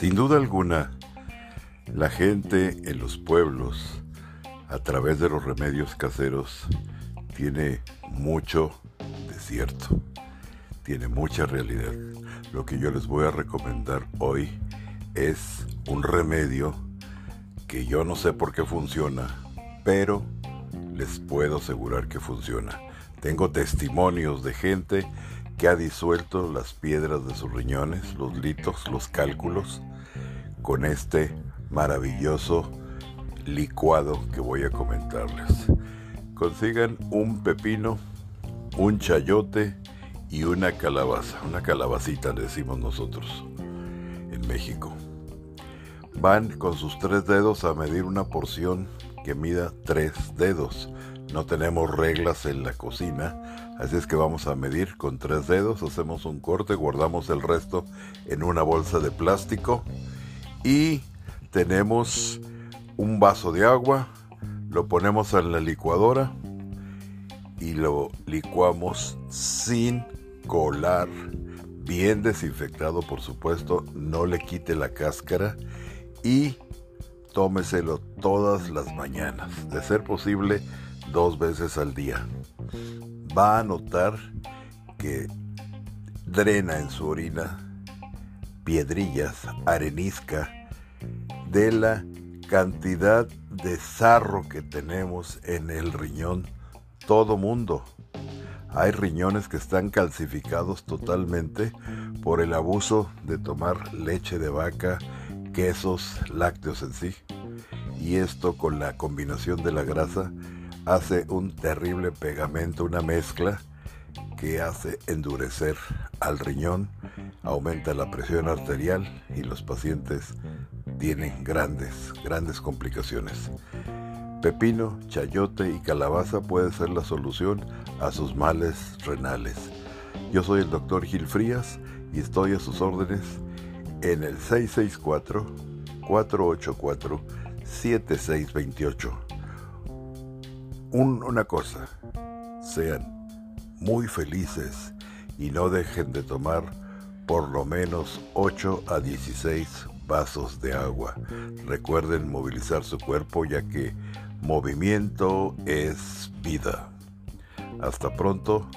Sin duda alguna, la gente en los pueblos, a través de los remedios caseros, tiene mucho desierto, tiene mucha realidad. Lo que yo les voy a recomendar hoy es un remedio que yo no sé por qué funciona, pero les puedo asegurar que funciona. Tengo testimonios de gente que ha disuelto las piedras de sus riñones, los litos, los cálculos, con este maravilloso licuado que voy a comentarles. Consigan un pepino, un chayote y una calabaza, una calabacita decimos nosotros en México. Van con sus tres dedos a medir una porción que mida tres dedos. No tenemos reglas en la cocina, así es que vamos a medir con tres dedos, hacemos un corte, guardamos el resto en una bolsa de plástico y tenemos un vaso de agua, lo ponemos en la licuadora y lo licuamos sin colar, bien desinfectado por supuesto, no le quite la cáscara y tómeselo todas las mañanas, de ser posible dos veces al día. Va a notar que drena en su orina piedrillas, arenisca, de la cantidad de sarro que tenemos en el riñón todo mundo. Hay riñones que están calcificados totalmente por el abuso de tomar leche de vaca, quesos, lácteos en sí. Y esto con la combinación de la grasa hace un terrible pegamento, una mezcla que hace endurecer al riñón, aumenta la presión arterial y los pacientes tienen grandes, grandes complicaciones. Pepino, chayote y calabaza puede ser la solución a sus males renales. Yo soy el doctor Gil Frías y estoy a sus órdenes en el 664-484-7628. una cosa, sean muy felices y no dejen de tomar por lo menos 8 a 16 vasos de agua. Recuerden movilizar su cuerpo ya que movimiento es vida. Hasta pronto